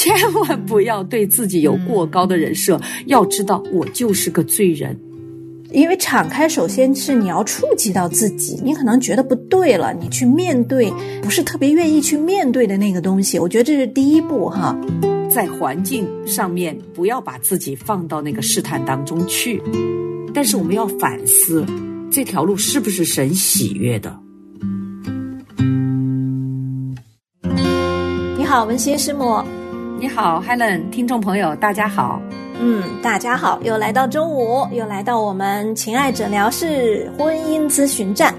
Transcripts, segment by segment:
千万不要对自己有过高的人设。要知道，我就是个罪人。因为敞开，首先是你要触及到自己，你可能觉得不对了，你去面对，不是特别愿意去面对的那个东西。我觉得这是第一步哈，在环境上面不要把自己放到那个试探当中去，但是我们要反思，这条路是不是神喜悦的。你好，文心师母。你好，Helen，听众朋友，大家好。嗯，大家好，又来到周五，又来到我们情爱诊疗室婚姻咨询站。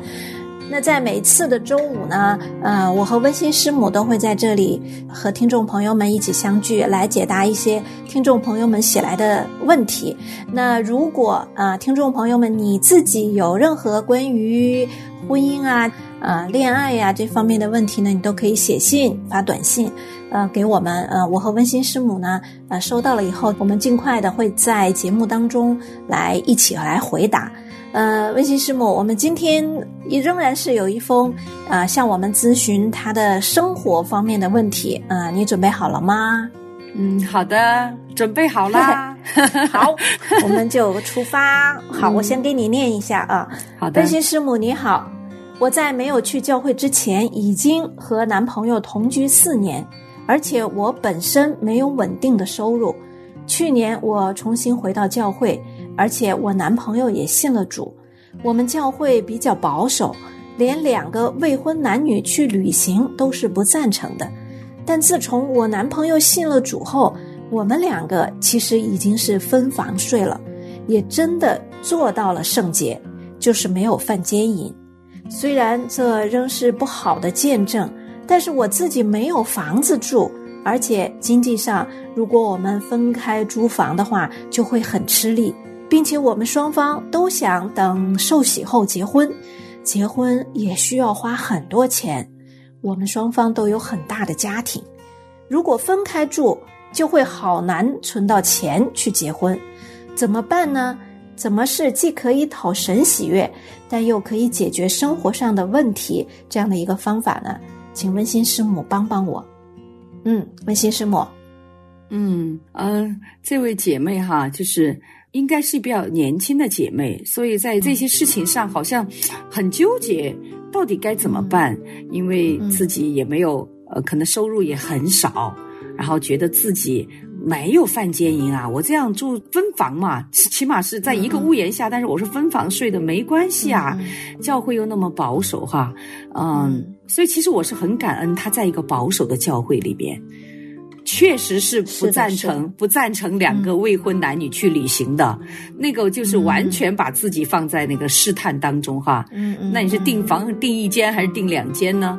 那在每次的周五呢，呃，我和温馨师母都会在这里和听众朋友们一起相聚，来解答一些听众朋友们写来的问题。那如果啊，听众朋友们你自己有任何关于婚姻啊、呃恋爱呀这方面的问题呢，你都可以写信、发短信。呃，给我们呃，我和温馨师母呢，呃，收到了以后，我们尽快的会在节目当中来一起来回答。呃，温馨师母，我们今天也仍然是有一封啊，向我们咨询他的生活方面的问题啊，你准备好了吗？嗯，好的，准备好啦。好，我们就出发。好，我先给你念一下啊。好的，温馨师母你好，我在没有去教会之前，已经和男朋友同居四年。而且我本身没有稳定的收入，去年我重新回到教会，而且我男朋友也信了主。我们教会比较保守，连两个未婚男女去旅行都是不赞成的。但自从我男朋友信了主后，我们两个其实已经是分房睡了，也真的做到了圣洁，就是没有犯奸淫。虽然这仍是不好的见证。但是我自己没有房子住，而且经济上，如果我们分开租房的话，就会很吃力，并且我们双方都想等受洗后结婚，结婚也需要花很多钱，我们双方都有很大的家庭，如果分开住，就会好难存到钱去结婚，怎么办呢？怎么是既可以讨神喜悦，但又可以解决生活上的问题这样的一个方法呢？请温馨师母帮帮我。嗯，温馨师母，嗯呃，这位姐妹哈，就是应该是比较年轻的姐妹，所以在这些事情上好像很纠结，到底该怎么办？因为自己也没有呃，可能收入也很少，然后觉得自己。没有犯奸淫啊！我这样住分房嘛，起码是在一个屋檐下，但是我是分房睡的，没关系啊。教会又那么保守哈，嗯，所以其实我是很感恩他在一个保守的教会里边，确实是不赞成不赞成两个未婚男女去旅行的，那个就是完全把自己放在那个试探当中哈。嗯嗯，那你是订房订一间还是订两间呢？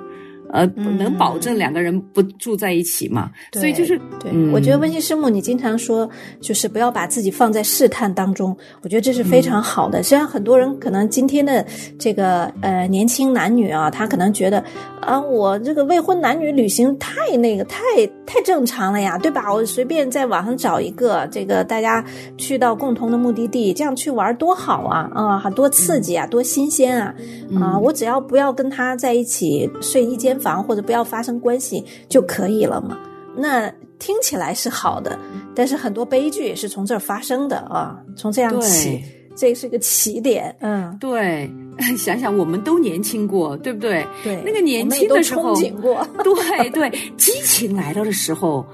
呃，能保证两个人不住在一起嘛？所以就是，对，我觉得温馨师母，你经常说，就是不要把自己放在试探当中，我觉得这是非常好的。实际上，很多人可能今天的这个呃年轻男女啊，他可能觉得啊，我这个未婚男女旅行太那个太太正常了呀，对吧？我随便在网上找一个，这个大家去到共同的目的地，这样去玩多好啊啊，多刺激啊，多新鲜啊啊！我只要不要跟他在一起睡一间。房或者不要发生关系就可以了嘛？那听起来是好的，但是很多悲剧也是从这儿发生的啊！从这样起，这是个起点。嗯，对，想想我们都年轻过，对不对？对，那个年轻的时候，憧憬过。对对，激情来到的时候，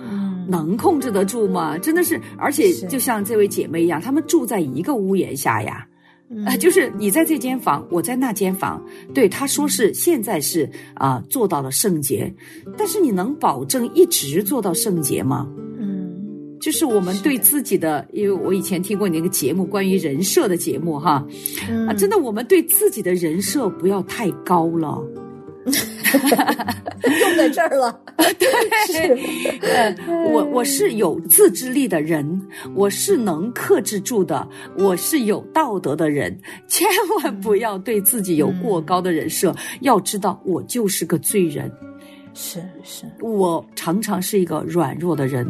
能控制得住吗？真的是，而且就像这位姐妹一样，她们住在一个屋檐下呀。啊，就是你在这间房，我在那间房。对，他说是现在是啊做到了圣洁，但是你能保证一直做到圣洁吗？嗯，就是我们对自己的，因为我以前听过你那个节目，关于人设的节目哈，啊，真的，我们对自己的人设不要太高了。用在这儿了，对，呃，我我是有自制力的人，我是能克制住的，我是有道德的人，千万不要对自己有过高的人设。要知道，我就是个罪人，是是，我常常是一个软弱的人，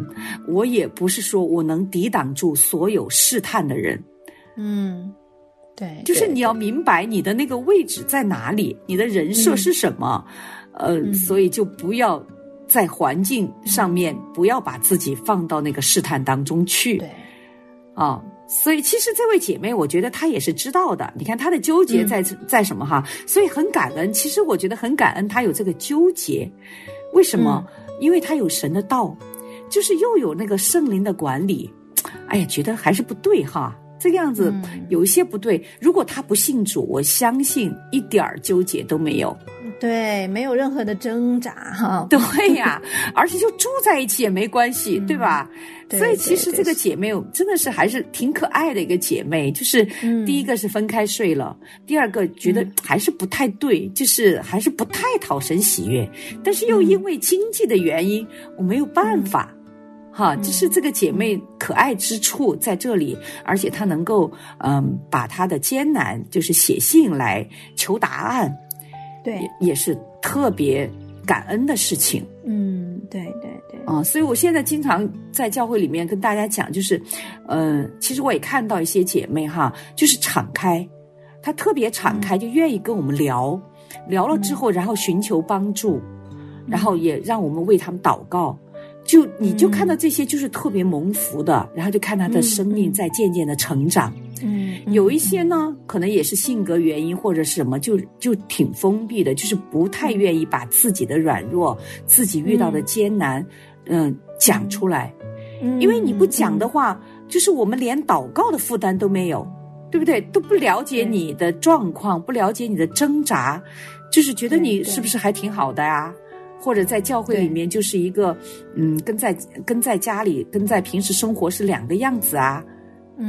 我也不是说我能抵挡住所有试探的人，嗯。对，就是你要明白你的那个位置在哪里，你的人设是什么，呃，所以就不要在环境上面不要把自己放到那个试探当中去。对，啊，所以其实这位姐妹，我觉得她也是知道的。你看她的纠结在、在什么哈？所以很感恩。其实我觉得很感恩，她有这个纠结。为什么？因为她有神的道，就是又有那个圣灵的管理。哎呀，觉得还是不对哈。这个样子有一些不对。如果他不信主，我相信一点儿纠结都没有。对，没有任何的挣扎哈。对呀，而且就住在一起也没关系，对吧？所以其实这个姐妹真的是还是挺可爱的一个姐妹。就是第一个是分开睡了，第二个觉得还是不太对，就是还是不太讨神喜悦。但是又因为经济的原因，我没有办法，哈，就是这个姐妹可爱之处在这里，而且她能够嗯把她的艰难就是写信来求答案。对，也是特别感恩的事情。嗯，对对对。啊，所以我现在经常在教会里面跟大家讲，就是，呃，其实我也看到一些姐妹哈，就是敞开，她特别敞开，就愿意跟我们聊，聊了之后，然后寻求帮助，然后也让我们为他们祷告。就你就看到这些，就是特别蒙福的，然后就看他的生命在渐渐的成长。嗯，有一些呢，可能也是性格原因或者什么，就就挺封闭的，就是不太愿意把自己的软弱、自己遇到的艰难，嗯，讲出来。嗯，因为你不讲的话，就是我们连祷告的负担都没有，对不对？都不了解你的状况，不了解你的挣扎，就是觉得你是不是还挺好的呀？或者在教会里面就是一个，嗯，跟在跟在家里跟在平时生活是两个样子啊。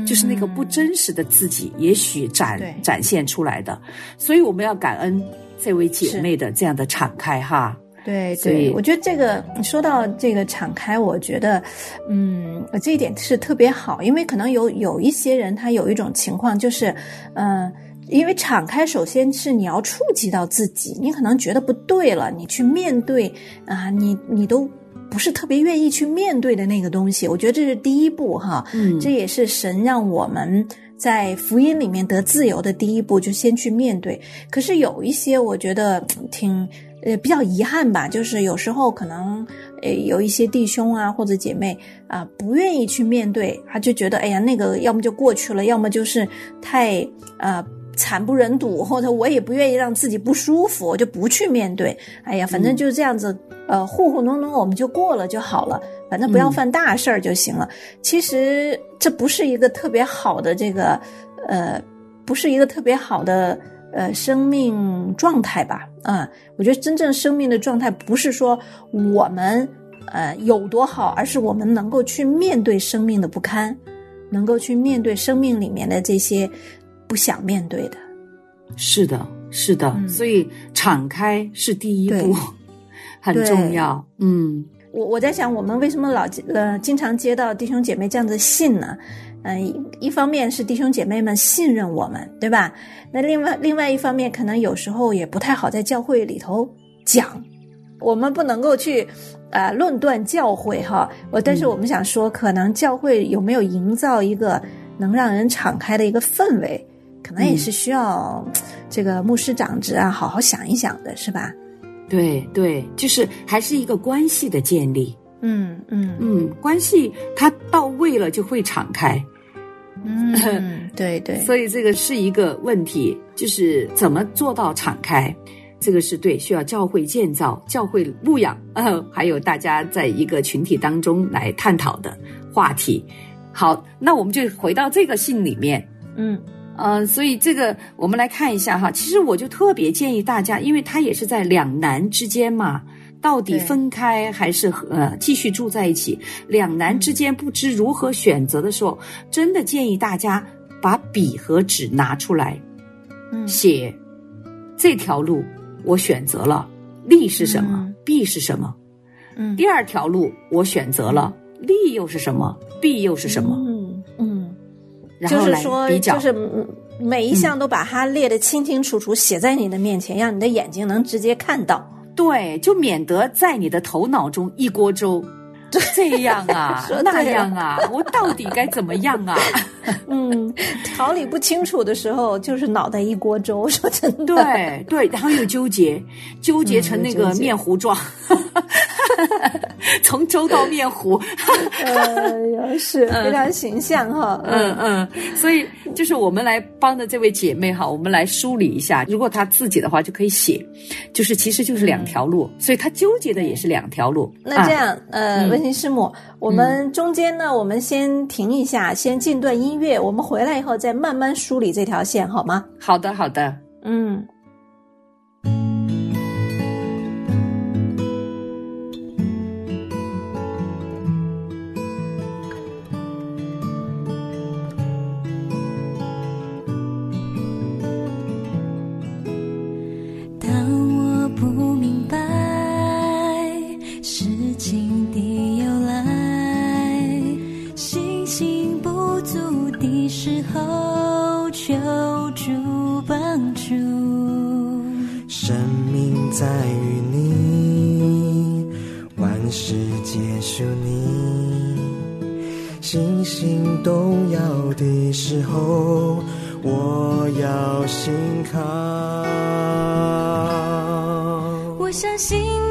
就是那个不真实的自己，也许展展现出来的，所以我们要感恩这位姐妹的这样的敞开哈。对对，我觉得这个说到这个敞开，我觉得，嗯，这一点是特别好，因为可能有有一些人他有一种情况就是，嗯，因为敞开，首先是你要触及到自己，你可能觉得不对了，你去面对啊，你你都。不是特别愿意去面对的那个东西，我觉得这是第一步哈。嗯，这也是神让我们在福音里面得自由的第一步，就先去面对。可是有一些我觉得挺呃比较遗憾吧，就是有时候可能呃有一些弟兄啊或者姐妹啊不愿意去面对，他就觉得哎呀那个要么就过去了，要么就是太呃。惨不忍睹，或者我也不愿意让自己不舒服，我就不去面对。哎呀，反正就这样子，呃，糊糊弄弄我们就过了就好了，反正不要犯大事儿就行了。其实这不是一个特别好的这个，呃，不是一个特别好的呃生命状态吧？啊，我觉得真正生命的状态不是说我们呃有多好，而是我们能够去面对生命的不堪，能够去面对生命里面的这些。不想面对的，是的，是的，所以敞开是第一步，很重要。嗯，我我在想，我们为什么老呃经常接到弟兄姐妹这样的信呢？嗯，一方面是弟兄姐妹们信任我们，对吧？那另外另外一方面，可能有时候也不太好在教会里头讲，我们不能够去呃论断教会哈。我但是我们想说，可能教会有没有营造一个能让人敞开的一个氛围？可能也是需要这个牧师长职啊，好好想一想的，是吧？对对，就是还是一个关系的建立。嗯嗯嗯，关系它到位了就会敞开。嗯，对对。所以这个是一个问题，就是怎么做到敞开？这个是对，需要教会建造、教会牧养，呃，还有大家在一个群体当中来探讨的话题。好，那我们就回到这个信里面。嗯。嗯，所以这个我们来看一下哈。其实我就特别建议大家，因为他也是在两难之间嘛，到底分开还是呃继续住在一起？两难之间不知如何选择的时候，真的建议大家把笔和纸拿出来，嗯，写这条路我选择了，利是什么，弊是什么？嗯，第二条路我选择了，利又是什么，弊又是什么？就是说，就是每一项都把它列得清清楚楚，写在你的面前，让你的眼睛能直接看到。对，就免得在你的头脑中一锅粥。这样啊，那样啊，我到底该怎么样啊？嗯，条理不清楚的时候，就是脑袋一锅粥。说真的，对对，然后又纠结，纠结成那个面糊状。从粥到面糊，呃，是非常形象哈。嗯嗯，所以就是我们来帮着这位姐妹哈，我们来梳理一下。如果她自己的话，就可以写，就是其实就是两条路，所以她纠结的也是两条路。那这样，呃，温馨师母，我们中间呢，我们先停一下，先进段音乐，我们回来以后再慢慢梳理这条线，好吗？好的，好的，嗯。结束你，星星动摇的时候，我要心靠。我相信。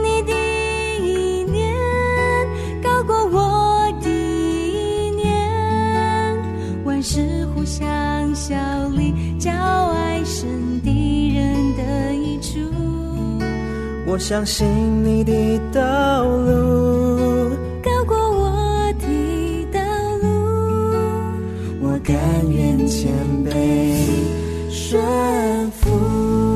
你的道路高过我的道路，我甘愿谦卑顺服。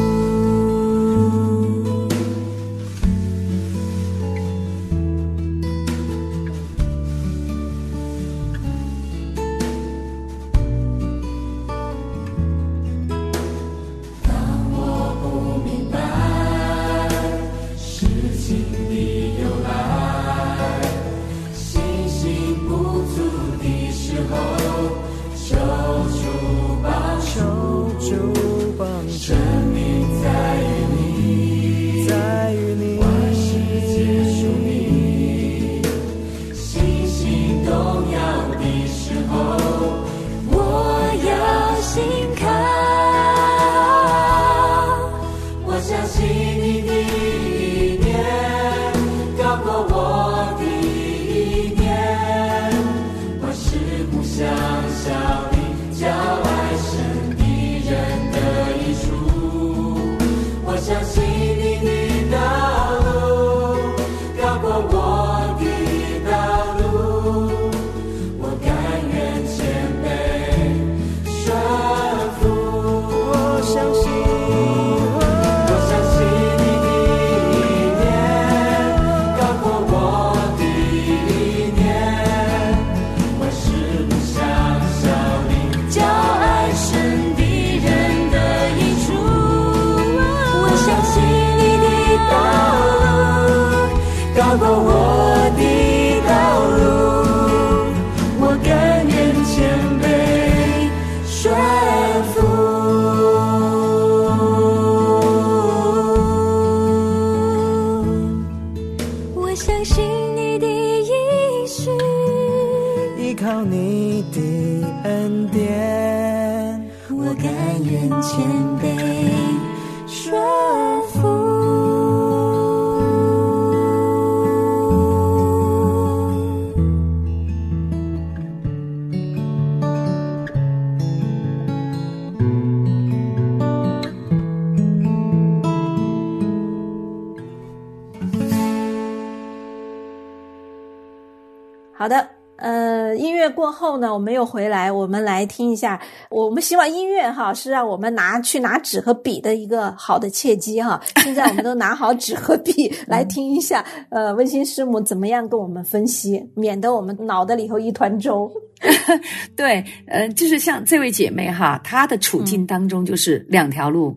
好的，呃，音乐过后呢，我们又回来，我们来听一下。我们希望音乐哈是让我们拿去拿纸和笔的一个好的契机哈。现在我们都拿好纸和笔来听一下，呃，温馨师母怎么样跟我们分析，免得我们脑袋里头一团粥。对，呃，就是像这位姐妹哈，她的处境当中就是两条路，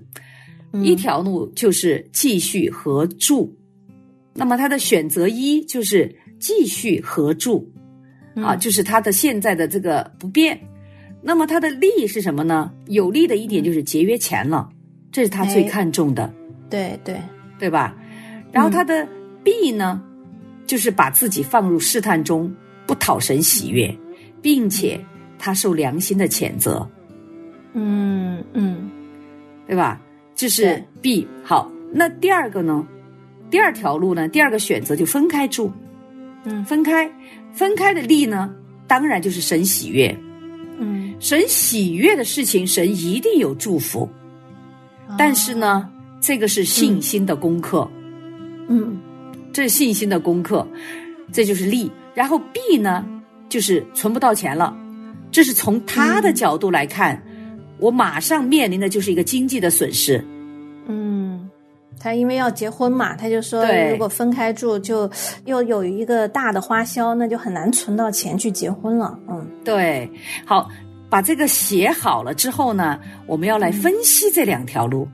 一条路就是继续合住，那么她的选择一就是继续合住。啊，就是他的现在的这个不变，那么他的利是什么呢？有利的一点就是节约钱了，这是他最看重的。对对对吧？然后他的弊呢，就是把自己放入试探中，不讨神喜悦，并且他受良心的谴责。嗯嗯，对吧？这是弊。好，那第二个呢，第二条路呢，第二个选择就分开住，嗯分开，分开的利呢，当然就是神喜悦，嗯，神喜悦的事情，神一定有祝福。但是呢，这个是信心的功课，嗯。这是信心的功课，这就是利。然后弊呢，就是存不到钱了，这是从他的角度来看，我马上面临的就是一个经济的损失。嗯，他因为要结婚嘛，他就说如果分开住，就又有一个大的花销，那就很难存到钱去结婚了。嗯对，好，把这个写好了之后呢，我们要来分析这两条路。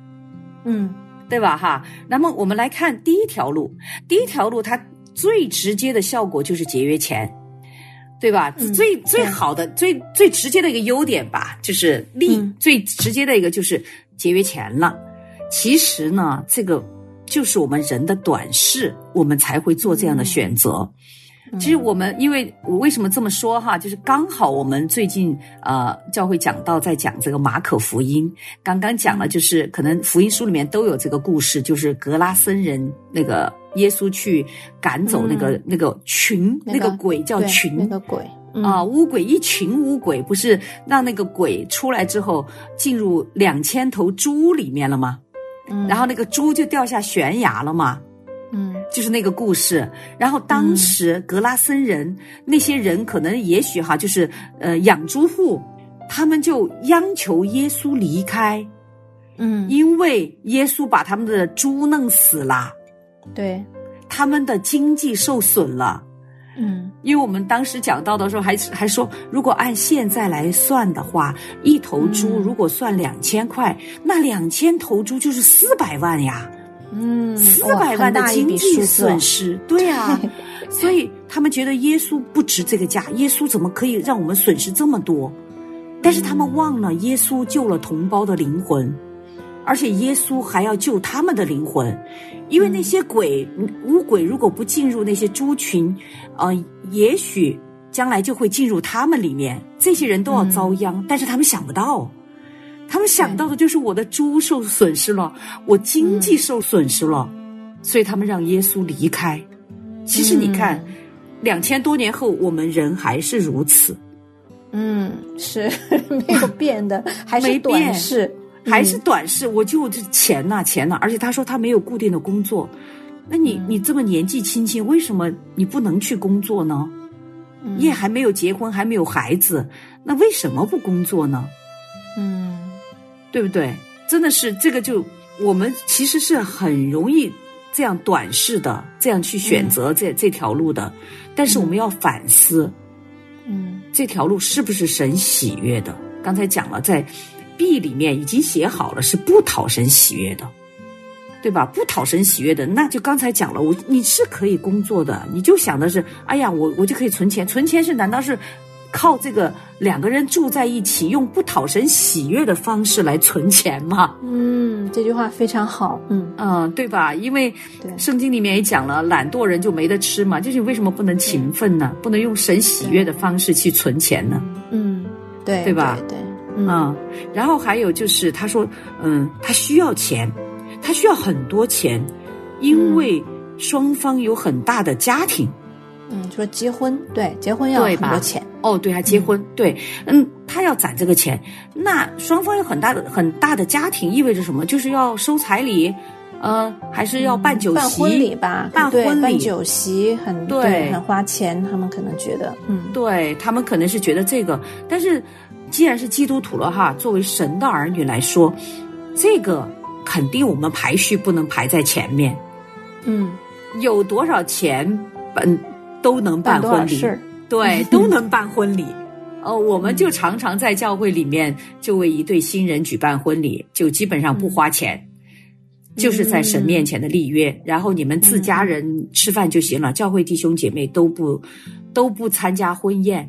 嗯对吧？哈，那么我们来看第一条路，第一条路它最直接的效果就是节约钱，对吧？嗯最最好的、最最直接的一个优点吧，就是利；嗯最直接的一个就是节约钱了。其实呢，这个就是我们人的短视，我们才会做这样的选择。其实我们，因为我为什么这么说哈，就是刚好我们最近呃教会讲到在讲这个马可福音，刚刚讲了，就是可能福音书里面都有这个故事，就是格拉森人那个耶稣去赶走那个、那个群，那个那个鬼叫群。那个鬼嗯。啊，乌鬼一群乌鬼，不是让那个鬼出来之后进入两千头猪里面了吗？嗯然后那个猪就掉下悬崖了嘛。嗯就是那个故事。然后当时格拉森人、那些人可能也许哈，就是呃养猪户，他们就央求耶稣离开，嗯，因为耶稣把他们的猪弄死了，对，他们的经济受损了。嗯因为我们当时讲到的时候还还说，如果按现在来算的话，一头猪嗯如果算两千块，那两千头猪就是四百万呀。嗯，四哇百万的经济损失，对啊，所以他们觉得耶稣不值这个价，耶稣怎么可以让我们损失这么多？但是他们忘了，耶稣救了同胞的灵魂，而且耶稣还要救他们的灵魂，因为那些鬼乌鬼如果不进入那些猪群，呃，也许将来就会进入他们里面，这些人都要遭殃，但是他们想不到。他们想到的就是我的猪受损失了，我经济受损失了，所以他们让耶稣离开。其实你看，两千多年后，我们人还是如此，嗯是 没有变的，还是没变。短视，还是短视。我就这钱呐、钱呐、而且他说他没有固定的工作，那你你这么年纪轻轻，为什么你不能去工作呢？嗯你也还没有结婚，还没有孩子，那为什么不工作呢？嗯对不对？真的是这个就我们其实是很容易这样短视的，这样去选择这、这条路的。但是我们要反思，嗯这条路是不是神喜悦的？刚才讲了，在 B 里面已经写好了是不讨神喜悦的，对吧？不讨神喜悦的，那就刚才讲了，我你是可以工作的，你就想的是，哎呀，我我就可以存钱，存钱是难道是靠这个两个人住在一起，用不讨神喜悦的方式来存钱吗？嗯，这句话非常好，嗯嗯，对吧？因为圣经里面也讲了，懒惰人就没得吃嘛，就是为什么不能勤奋呢？不能用神喜悦的方式去存钱呢？嗯，对对吧对对，嗯。嗯，然后还有就是他说，嗯，他需要钱，他需要很多钱，因为双方有很大的家庭。嗯，说结婚，对，结婚要很多钱，哦，对，还结婚，对，嗯，他要攒这个钱，那双方有很大的很大的家庭，意味着什么？就是要收彩礼，呃，还是要办酒席、办婚礼吧，办婚礼。办酒席很对。很花钱，他们可能觉得，嗯。对他们可能是觉得这个，但是既然是基督徒了哈，作为神的儿女来说，这个肯定我们排序不能排在前面。嗯，有多少钱，嗯，都能办婚礼。对，都能办婚礼。哦，我们就常常在教会里面就为一对新人举办婚礼，就基本上不花钱，就是在神面前的立约，然后你们自家人吃饭就行了，教会弟兄姐妹都不都不参加婚宴，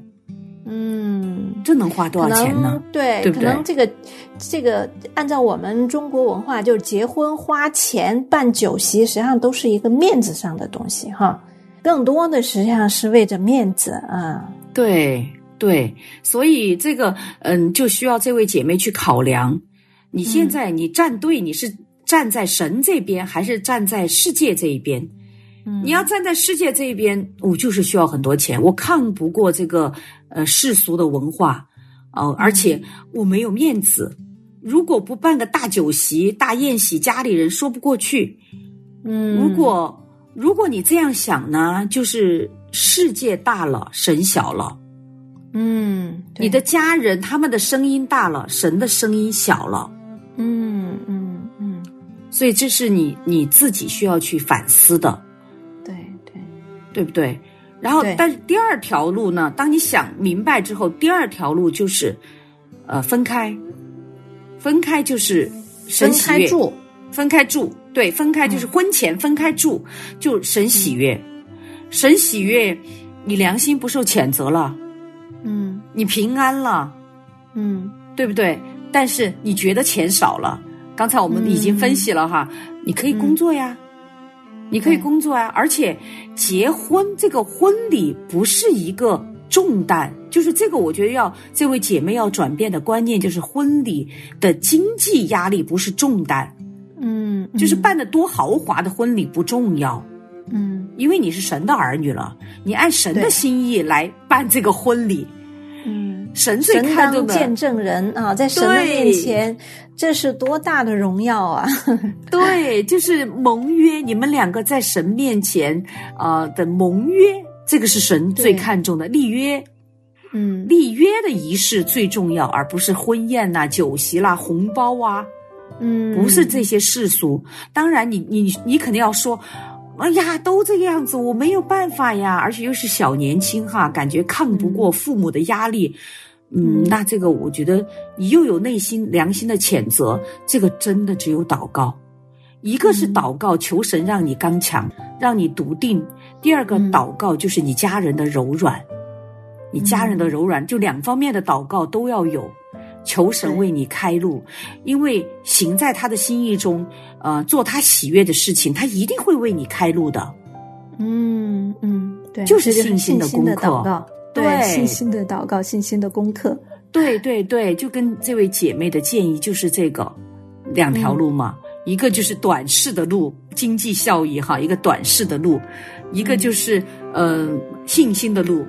嗯。这能花多少钱呢？对，对对可能这个这个按照我们中国文化，就是结婚花钱办酒席，实际上都是一个面子上的东西哈。更多的实际上是为着面子啊。对对，所以这个嗯，就需要这位姐妹去考量。你现在你站队，你是站在神这边，还是站在世界这一边？你要站在世界这一边，我就是需要很多钱，我抗不过这个呃世俗的文化，哦、而且我没有面子。如果不办个大酒席、大宴席，家里人说不过去。嗯，如果如果你这样想呢，就是世界大了，神小了；嗯，你的家人他们的声音大了，神的声音小了。嗯嗯嗯，所以这是你你自己需要去反思的，对不对？然后，但是第二条路呢，当你想明白之后，第二条路就是，呃，分开，分开就是神分喜悦，开住，分开住，对，分开就是婚前分开住，就神喜悦，神喜悦，你良心不受谴责了，嗯。你平安了，嗯。对不对？但是你觉得钱少了，刚才我们已经分析了哈，你可以工作呀，你可以工作啊，而且结婚这个婚礼不是一个重担，就是这个我觉得要这位姐妹要转变的观念，就是婚礼的经济压力不是重担，嗯，就是办的多豪华的婚礼不重要。嗯。因为你是神的儿女了，你按神的心意来办这个婚礼，嗯，神最看重的见证人啊，在神的面前，这是多大的荣耀啊！对，就是盟约，你们两个在神面前啊、呃的盟约，这个是神最看重的立约。嗯立约的仪式最重要，而不是婚宴呐、酒席啦、红包啊，嗯，不是这些世俗。当然你，你你肯定要说，哎呀，都这个样子，我没有办法呀，而且又是小年轻哈，感觉抗不过父母的压力。嗯，嗯那这个我觉得你又有内心良心的谴责，这个真的只有祷告。一个是嗯祷告，求神让你刚强，让你笃定；第二个嗯祷告就是你家人的柔软，你家人的柔软，就两方面的祷告都要有。求神为你开路，因为行在他的心意中，呃，做他喜悦的事情，他一定会为你开路的。嗯嗯，对，就是信心的功课。对信心的祷告，信心的功课。对对对，就跟这位姐妹的建议就是这个两条路嘛，一个就是短视的路，经济效益哈，一个短视的路，一个就是呃信心的路。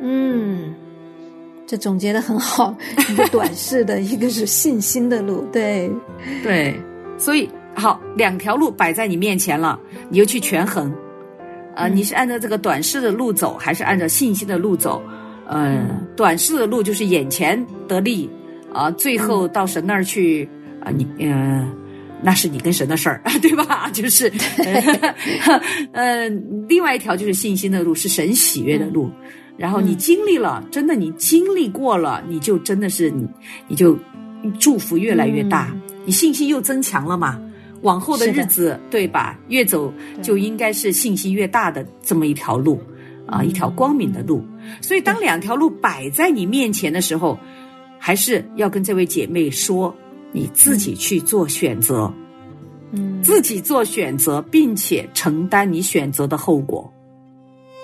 嗯，这总结的很好，一个短视的，一个是信心的路。对，对，所以好，两条路摆在你面前了，你就去权衡，呃，嗯你是按照这个短视的路走，还是按照信心的路走？呃，短视的路就是眼前得利啊、最后到神那儿去啊、你呃。那是你跟神的事儿，对吧？就是，呃，另外一条就是信心的路，是神喜悦的路。然后你经历了，真的你经历过了，你就真的是你，你就祝福越来越大，你信心又增强了嘛。往后的日子，对吧？越走就应该是信心越大的这么一条路啊，一条光明的路。所以，当两条路摆在你面前的时候，还是要跟这位姐妹说，你自己去做选择，嗯自己做选择，并且承担你选择的后果。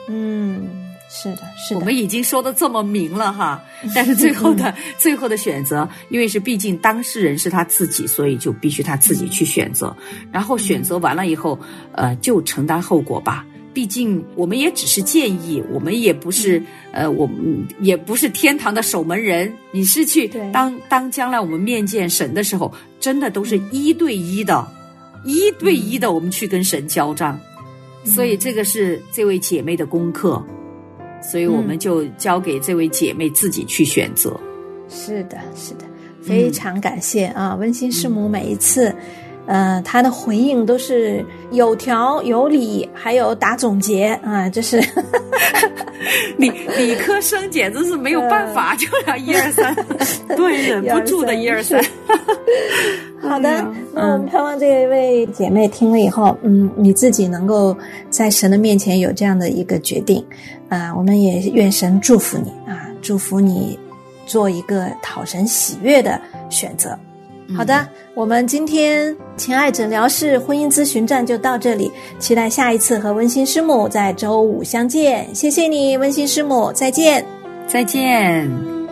嗯，是的，是的，我们已经说的这么明了哈，但是最后的 最后的选择，因为是毕竟当事人是他自己，所以就必须他自己去选择。然后选择完了以后，呃，就承担后果吧。毕竟我们也只是建议，我们也不是呃，我们也不是天堂的守门人。你是去对当当将来我们面见神的时候，真的都是一对一的，一对一的，我们去跟神交账。所以这个是这位姐妹的功课，所以我们就交给这位姐妹自己去选择。是的，是的，非常感谢啊！温馨师母每一次，呃，她的回应都是有条有理，还有打总结啊，这是 理理科生简直是没有办法，就要一二三，对，忍不住的一二三。好的。那盼望这位姐妹听了以后，嗯，你自己能够在神的面前有这样的一个决定啊、我们也愿神祝福你啊，祝福你做一个讨神喜悦的选择。好的，我们今天情爱诊疗室婚姻咨询站就到这里，期待下一次和温馨师母在周五相见。谢谢你，温馨师母，再见。再见。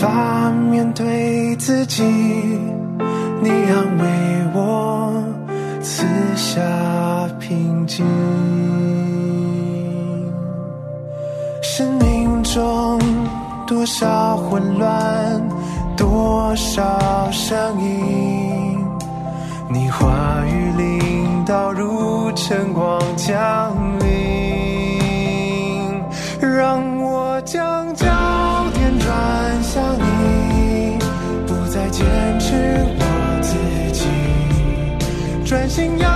无法面对自己你安慰我此下平静。生命中多少混乱多少声音你话语领导如晨光降临让我将专心仰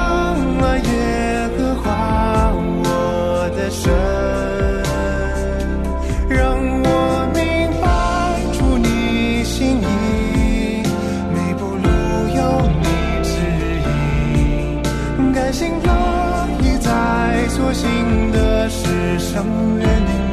望耶和华我的神，让我明白主你心意，每步路有你指引，甘心乐意在所行的事上愿。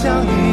相遇。